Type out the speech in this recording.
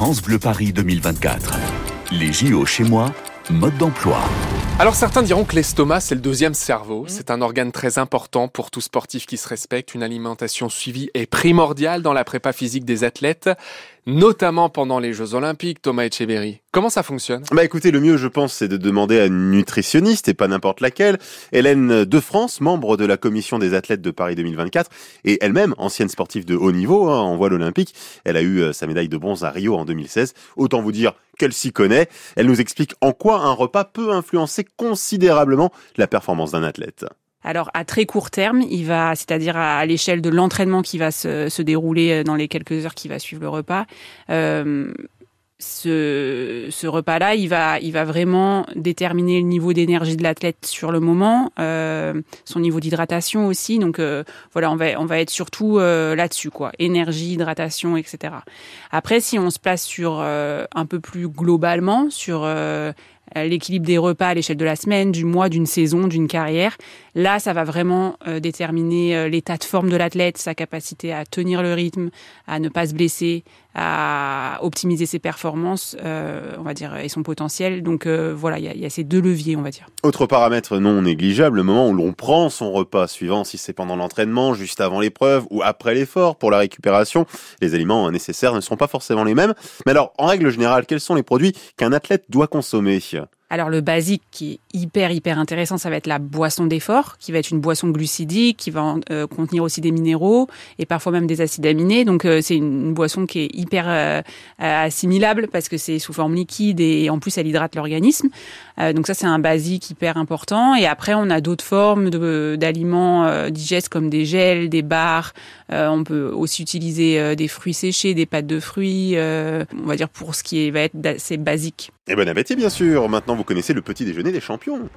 France Bleu Paris 2024. Les JO chez moi, mode d'emploi. Alors certains diront que l'estomac, c'est le deuxième cerveau. C'est un organe très important pour tout sportif qui se respecte. Une alimentation suivie est primordiale dans la prépa physique des athlètes, notamment pendant les Jeux Olympiques, Thomas Etcheverry. Comment ça fonctionne? Bah écoutez, le mieux je pense c'est de demander à une nutritionniste et pas n'importe laquelle. Hélène de France, membre de la commission des athlètes de Paris 2024 et elle-même ancienne sportive de haut niveau hein, en voile olympique. Elle a eu euh, sa médaille de bronze à Rio en 2016. Autant vous dire qu'elle s'y connaît. Elle nous explique en quoi un repas peut influencer considérablement la performance d'un athlète. Alors à très court terme, il va, c'est-à-dire à, l'échelle de l'entraînement qui va se, se, dérouler euh, dans les quelques heures qui va suivre le repas, euh, ce, ce repas-là, il va, il va vraiment déterminer le niveau d'énergie de l'athlète sur le moment, euh, son niveau d'hydratation aussi. Donc euh, voilà, on va, on va être surtout euh, là-dessus, quoi. Énergie, hydratation, etc. Après, si on se place sur euh, un peu plus globalement sur l'équilibre des repas à l'échelle de la semaine, du mois, d'une saison, d'une carrière. Là, ça va vraiment euh, déterminer euh, l'état de forme de l'athlète, sa capacité à tenir le rythme, à ne pas se blesser, à optimiser ses performances, euh, on va dire, et son potentiel. Donc euh, voilà, il y, y, a ces deux leviers, on va dire. Autre paramètre non négligeable, le moment où l'on prend son repas, suivant si c'est pendant l'entraînement, juste avant l'épreuve ou après l'effort pour la récupération. Les aliments nécessaires ne seront pas forcément les mêmes. Mais alors, en règle générale, quels sont les produits qu'un athlète doit consommer? Alors le basique qui est hyper hyper intéressant, ça va être la boisson d'effort, qui va être une boisson glucidique, qui va euh, contenir aussi des minéraux et parfois même des acides aminés. Donc euh, c'est une, boisson qui est hyper euh, assimilable parce que c'est sous forme liquide et en plus elle hydrate l'organisme. donc ça c'est un basique hyper important. Et après on a d'autres formes d'aliments digestes comme des gels, des barres. on peut aussi utiliser des fruits séchés, des pâtes de fruits. on va dire pour ce qui va être assez basique. Et bon appétit bien sûr. Maintenant vous connaissez le petit déjeuner des champions.